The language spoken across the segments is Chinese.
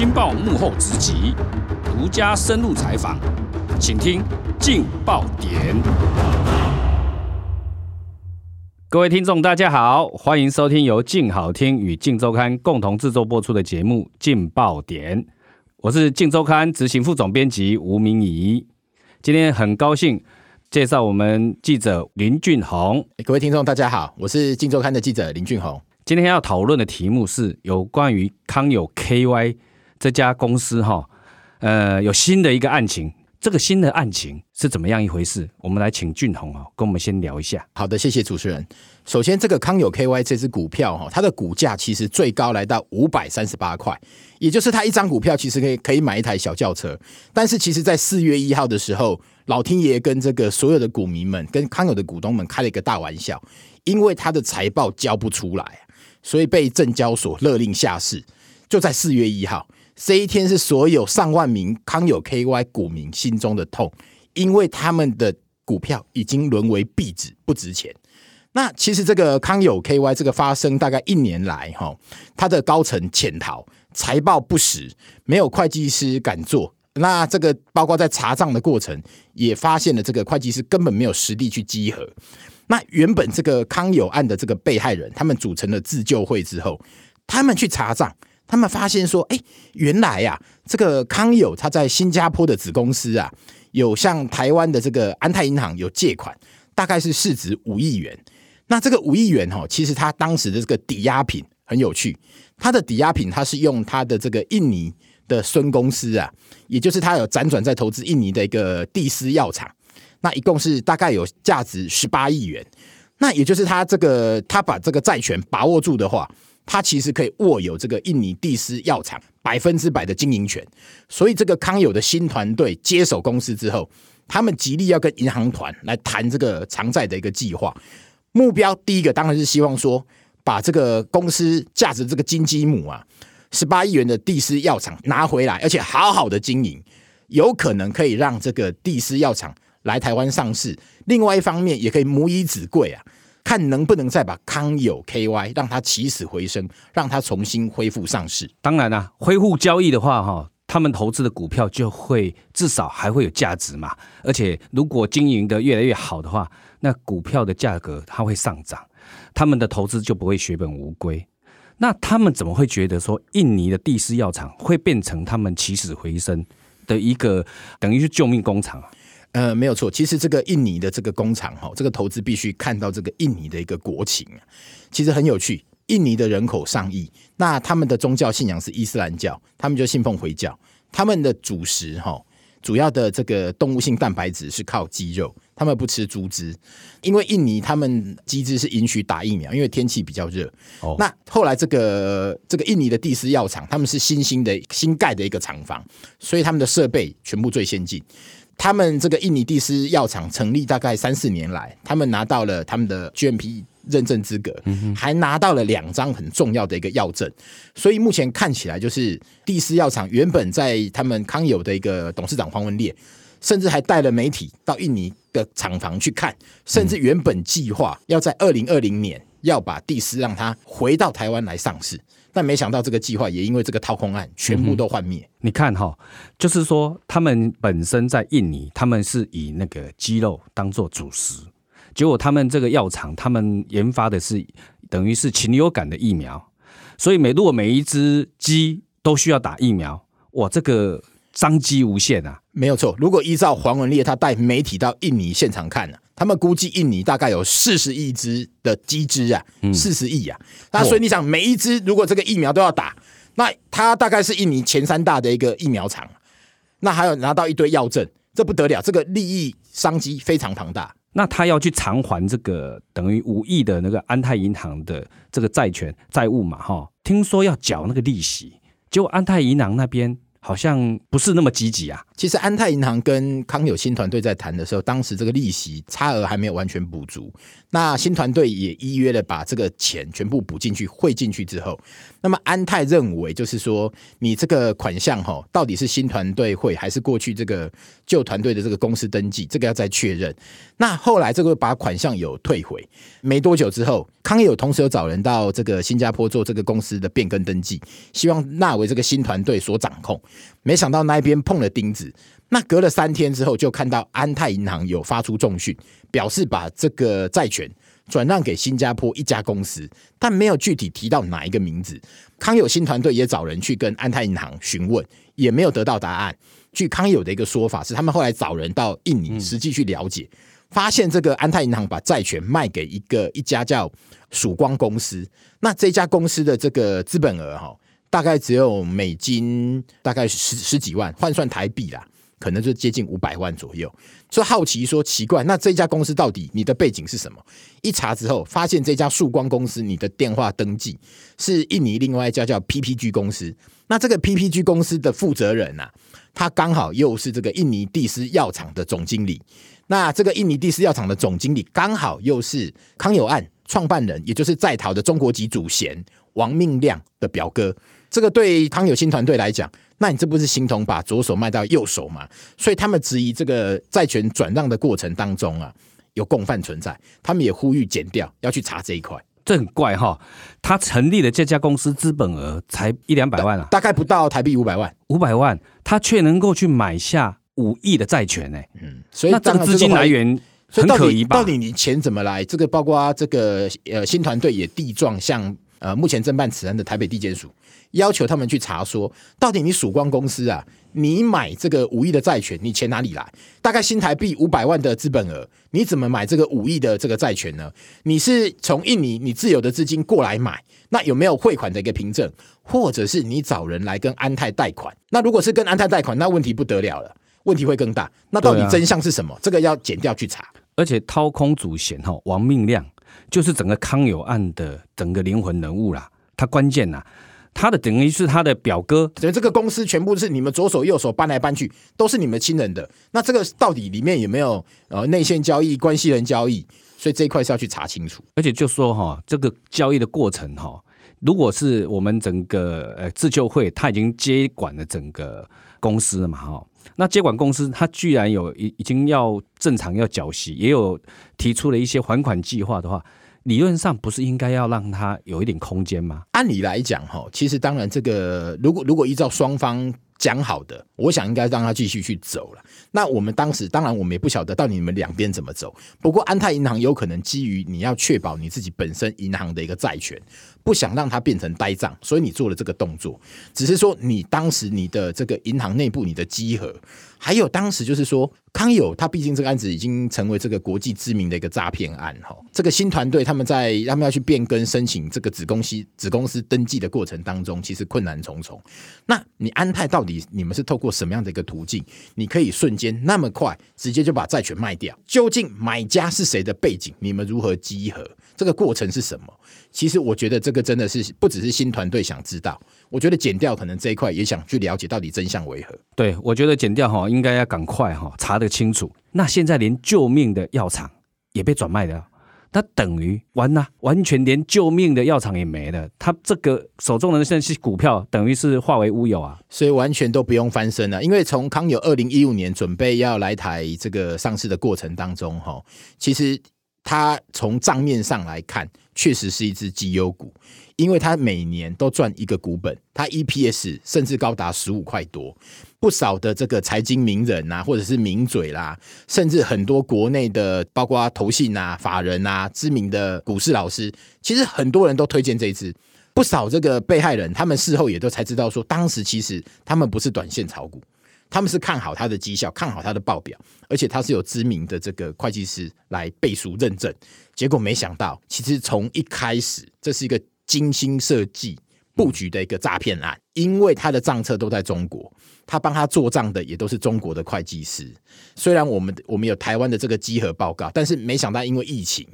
镜报幕后直击，独家深入采访，请听劲爆点。各位听众，大家好，欢迎收听由劲好听与劲周刊共同制作播出的节目《劲爆点》，我是劲周刊执行副总编辑吴明仪。今天很高兴介绍我们记者林俊宏。各位听众，大家好，我是劲周刊的记者林俊宏。今天要讨论的题目是有关于康友 KY 这家公司哈，呃，有新的一个案情。这个新的案情是怎么样一回事？我们来请俊宏啊，跟我们先聊一下。好的，谢谢主持人。首先，这个康友 KY 这支股票哈，它的股价其实最高来到五百三十八块，也就是它一张股票其实可以可以买一台小轿车。但是，其实在四月一号的时候，老天爷跟这个所有的股民们、跟康友的股东们开了一个大玩笑，因为它的财报交不出来。所以被证交所勒令下市，就在四月一号这一天，是所有上万名康友 KY 股民心中的痛，因为他们的股票已经沦为壁纸，不值钱。那其实这个康友 KY 这个发生大概一年来，哈，它的高层潜逃，财报不实，没有会计师敢做。那这个包括在查账的过程，也发现了这个会计师根本没有实力去稽核。那原本这个康友案的这个被害人，他们组成了自救会之后，他们去查账，他们发现说，哎，原来呀，这个康友他在新加坡的子公司啊，有向台湾的这个安泰银行有借款，大概是市值五亿元。那这个五亿元哈，其实他当时的这个抵押品很有趣，他的抵押品他是用他的这个印尼的孙公司啊，也就是他有辗转在投资印尼的一个蒂斯药厂。那一共是大概有价值十八亿元，那也就是他这个他把这个债权把握住的话，他其实可以握有这个印尼蒂斯药厂百分之百的经营权。所以这个康友的新团队接手公司之后，他们极力要跟银行团来谈这个偿债的一个计划。目标第一个当然是希望说，把这个公司价值这个金鸡母啊，十八亿元的蒂斯药厂拿回来，而且好好的经营，有可能可以让这个蒂斯药厂。来台湾上市，另外一方面也可以母以子贵啊，看能不能再把康友 KY 让它起死回生，让它重新恢复上市。当然啦、恢复交易的话，哈，他们投资的股票就会至少还会有价值嘛。而且如果经营的越来越好的话，那股票的价格它会上涨，他们的投资就不会血本无归。那他们怎么会觉得说印尼的蒂斯药厂会变成他们起死回生的一个等于是救命工厂啊？呃，没有错。其实这个印尼的这个工厂哈，这个投资必须看到这个印尼的一个国情啊。其实很有趣，印尼的人口上亿，那他们的宗教信仰是伊斯兰教，他们就信奉回教。他们的主食哈，主要的这个动物性蛋白质是靠鸡肉，他们不吃猪汁，因为印尼他们机制是允许打疫苗，因为天气比较热。哦，那后来这个这个印尼的第四药厂，他们是新兴的新盖的一个厂房，所以他们的设备全部最先进。他们这个印尼蒂斯药厂成立大概三四年来，他们拿到了他们的 GMP 认证资格，还拿到了两张很重要的一个药证。所以目前看起来，就是蒂斯药厂原本在他们康友的一个董事长黄文烈，甚至还带了媒体到印尼的厂房去看，甚至原本计划要在二零二零年要把蒂斯让它回到台湾来上市。但没想到这个计划也因为这个掏空案全部都幻灭。你看哈，就是说他们本身在印尼，他们是以那个鸡肉当做主食，结果他们这个药厂，他们研发的是等于是禽流感的疫苗，所以每如果每一只鸡都需要打疫苗，哇，这个商机无限啊！没有错，如果依照黄文烈他带媒体到印尼现场看呢、啊？他们估计印尼大概有四十亿只的鸡只啊，四十亿啊。那所以你想，每一只如果这个疫苗都要打，那它大概是印尼前三大的一个疫苗厂。那还有拿到一堆药证，这不得了，这个利益商机非常庞大。那他要去偿还这个等于五亿的那个安泰银行的这个债权债务嘛？哈，听说要缴那个利息，结果安泰银行那边好像不是那么积极啊。其实安泰银行跟康有新团队在谈的时候，当时这个利息差额还没有完全补足。那新团队也依约的把这个钱全部补进去汇进去之后，那么安泰认为就是说，你这个款项哈，到底是新团队汇还是过去这个旧团队的这个公司登记，这个要再确认。那后来这个把款项有退回，没多久之后，康有同时有找人到这个新加坡做这个公司的变更登记，希望纳为这个新团队所掌控。没想到那一边碰了钉子。那隔了三天之后，就看到安泰银行有发出重讯，表示把这个债权转让给新加坡一家公司，但没有具体提到哪一个名字。康有新团队也找人去跟安泰银行询问，也没有得到答案。据康有的一个说法是，他们后来找人到印尼实际去了解，发现这个安泰银行把债权卖给一个一家叫曙光公司。那这家公司的这个资本额哈，大概只有美金大概十十几万，换算台币啦。可能就接近五百万左右，就好奇说奇怪，那这家公司到底你的背景是什么？一查之后，发现这家曙光公司你的电话登记是印尼另外一家叫 PPG 公司。那这个 PPG 公司的负责人啊，他刚好又是这个印尼帝斯药厂的总经理。那这个印尼帝斯药厂的总经理刚好又是康有案创办人，也就是在逃的中国籍主嫌王命亮的表哥。这个对康有新团队来讲。那你这不是形同把左手卖到右手吗？所以他们质疑这个债权转让的过程当中啊，有共犯存在，他们也呼吁减掉要去查这一块。这很怪哈，他成立的这家公司资本额才一两百万啊，大概不到台币五百万，五百万，他却能够去买下五亿的债权呢？嗯，所以那这个资金来源很可疑吧？到底你钱怎么来？这个包括这个呃新团队也地状向呃目前侦办此案的台北地检署。要求他们去查说，到底你曙光公司啊，你买这个五亿的债权，你钱哪里来？大概新台币五百万的资本额，你怎么买这个五亿的这个债权呢？你是从印尼你自有的资金过来买，那有没有汇款的一个凭证？或者是你找人来跟安泰贷款？那如果是跟安泰贷款，那问题不得了了，问题会更大。那到底真相是什么？这个要剪掉去查。而且掏空主嫌哈，王命亮就是整个康有案的整个灵魂人物啦，他关键呐。他的等于是他的表哥，等于这个公司全部是你们左手右手搬来搬去，都是你们亲人的。那这个到底里面有没有呃内线交易、关系人交易？所以这一块是要去查清楚。而且就说哈，这个交易的过程哈，如果是我们整个呃自救会，他已经接管了整个公司了嘛哈，那接管公司他居然有已已经要正常要缴息，也有提出了一些还款计划的话。理论上不是应该要让他有一点空间吗？按理来讲，哈，其实当然，这个如果如果依照双方讲好的，我想应该让他继续去走了。那我们当时当然我们也不晓得到底你们两边怎么走。不过安泰银行有可能基于你要确保你自己本身银行的一个债权，不想让它变成呆账，所以你做了这个动作。只是说你当时你的这个银行内部你的稽核。还有当时就是说，康有他毕竟这个案子已经成为这个国际知名的一个诈骗案哈。这个新团队他们在他们要去变更申请这个子公司子公司登记的过程当中，其实困难重重。那你安泰到底你们是透过什么样的一个途径，你可以瞬间那么快直接就把债权卖掉？究竟买家是谁的背景？你们如何集合？这个过程是什么？其实我觉得这个真的是不只是新团队想知道，我觉得减掉可能这一块也想去了解到底真相为何。对，我觉得减掉哈应该要赶快哈查得清楚。那现在连救命的药厂也被转卖了，他等于完了，完全连救命的药厂也没了。他这个手中的那些股票，等于是化为乌有啊，所以完全都不用翻身了。因为从康友二零一五年准备要来台这个上市的过程当中哈，其实。它从账面上来看，确实是一只绩优股，因为它每年都赚一个股本，它 EPS 甚至高达十五块多。不少的这个财经名人啊，或者是名嘴啦，甚至很多国内的，包括投信啊、法人啊、知名的股市老师，其实很多人都推荐这一只。不少这个被害人，他们事后也都才知道说，当时其实他们不是短线炒股。他们是看好他的绩效，看好他的报表，而且他是有知名的这个会计师来背书认证。结果没想到，其实从一开始，这是一个精心设计布局的一个诈骗案。因为他的账册都在中国，他帮他做账的也都是中国的会计师。虽然我们我们有台湾的这个稽核报告，但是没想到因为疫情，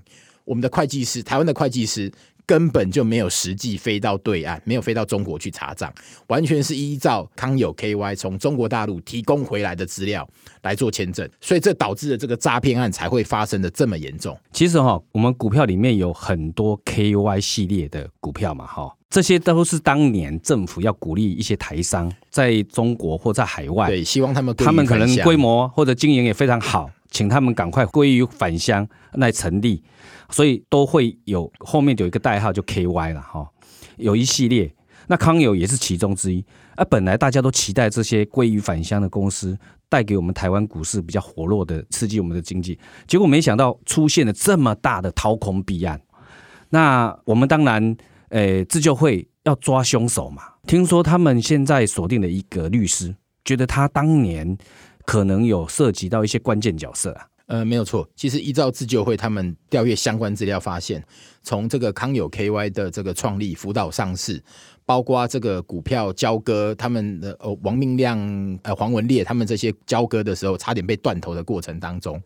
我们的会计师，台湾的会计师根本就没有实际飞到对岸，没有飞到中国去查账，完全是依照康友 KY 从中国大陆提供回来的资料来做签证，所以这导致了这个诈骗案才会发生的这么严重。其实哈，我们股票里面有很多 KY 系列的股票嘛，哈，这些都是当年政府要鼓励一些台商在中国或在海外，对，希望他们他们可能规模或者经营也非常好，请他们赶快归于返乡来成立。所以都会有后面有一个代号，就 KY 了哈，有一系列，那康友也是其中之一。而本来大家都期待这些归于返乡的公司带给我们台湾股市比较活络的，刺激我们的经济，结果没想到出现了这么大的掏空弊案。那我们当然，呃，自救会要抓凶手嘛。听说他们现在锁定了一个律师，觉得他当年可能有涉及到一些关键角色啊。呃，没有错。其实依照自救会他们调阅相关资料发现，从这个康友 KY 的这个创立、辅导上市，包括这个股票交割，他们的呃王明亮、呃黄文烈他们这些交割的时候，差点被断头的过程当中，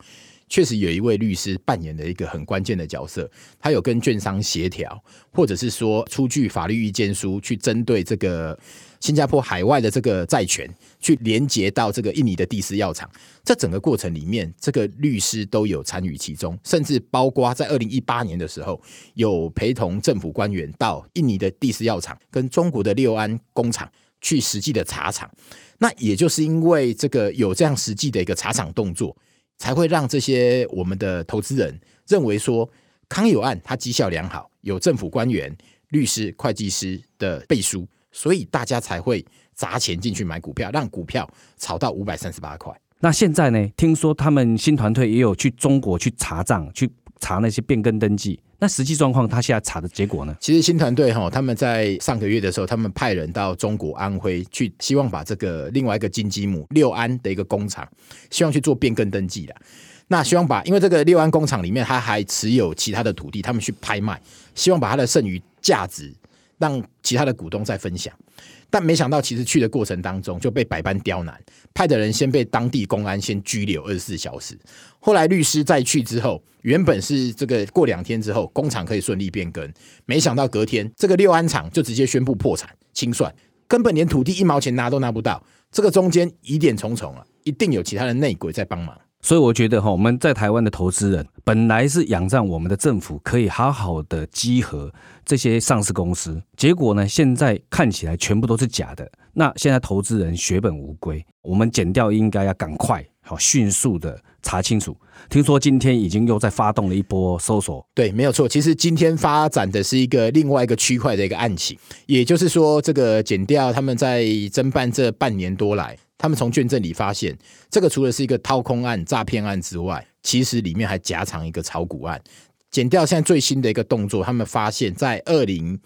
确实有一位律师扮演了一个很关键的角色。他有跟券商协调，或者是说出具法律意见书，去针对这个。新加坡海外的这个债权，去连接到这个印尼的第四药厂，这整个过程里面，这个律师都有参与其中，甚至包括在二零一八年的时候，有陪同政府官员到印尼的第四药厂跟中国的六安工厂去实际的查厂。那也就是因为这个有这样实际的一个查厂动作，才会让这些我们的投资人认为说，康友案它绩效良好，有政府官员、律师、会计师的背书。所以大家才会砸钱进去买股票，让股票炒到五百三十八块。那现在呢？听说他们新团队也有去中国去查账，去查那些变更登记。那实际状况，他现在查的结果呢？其实新团队哈，他们在上个月的时候，他们派人到中国安徽去，希望把这个另外一个金鸡母六安的一个工厂，希望去做变更登记的。那希望把，因为这个六安工厂里面，他还持有其他的土地，他们去拍卖，希望把它的剩余价值。让其他的股东再分享，但没想到，其实去的过程当中就被百般刁难，派的人先被当地公安先拘留二十四小时，后来律师再去之后，原本是这个过两天之后工厂可以顺利变更，没想到隔天这个六安厂就直接宣布破产清算，根本连土地一毛钱拿都拿不到，这个中间疑点重重啊，一定有其他的内鬼在帮忙。所以我觉得哈，我们在台湾的投资人本来是仰仗我们的政府可以好好的集合这些上市公司，结果呢，现在看起来全部都是假的。那现在投资人血本无归，我们减掉应该要赶快好迅速的查清楚。听说今天已经又在发动了一波搜索，对，没有错。其实今天发展的是一个另外一个区块的一个案情，也就是说，这个减掉他们在侦办这半年多来。他们从卷证里发现，这个除了是一个掏空案、诈骗案之外，其实里面还夹藏一个炒股案。减掉现在最新的一个动作，他们发现，在二零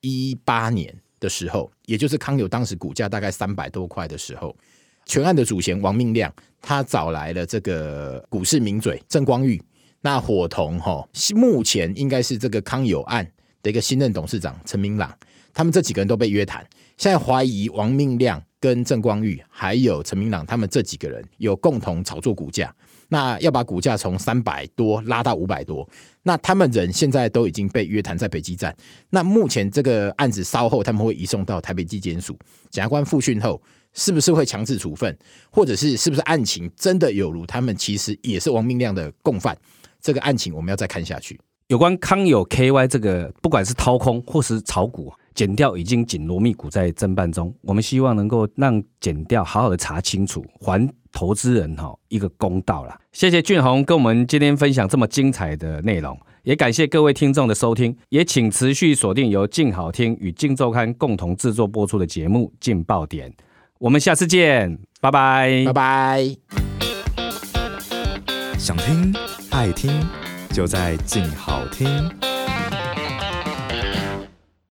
一八年的时候，也就是康友当时股价大概三百多块的时候，全案的主嫌王命亮，他找来了这个股市名嘴郑光裕，那伙同哈，目前应该是这个康友案的一个新任董事长陈明朗，他们这几个人都被约谈，现在怀疑王命亮。跟郑光裕还有陈明朗，他们这几个人有共同炒作股价，那要把股价从三百多拉到五百多，那他们人现在都已经被约谈在北基站。那目前这个案子稍后他们会移送到台北地检署，检察官复讯后，是不是会强制处分，或者是是不是案情真的有如他们其实也是王明亮的共犯？这个案情我们要再看下去。有关康友 KY 这个，不管是掏空或是炒股。检调已经紧锣密鼓在侦办中，我们希望能够让检调好好的查清楚，还投资人哈一个公道啦。谢谢俊宏跟我们今天分享这么精彩的内容，也感谢各位听众的收听，也请持续锁定由静好听与静周刊共同制作播出的节目《镜爆点》，我们下次见，拜拜，拜拜。想听爱听，就在静好听。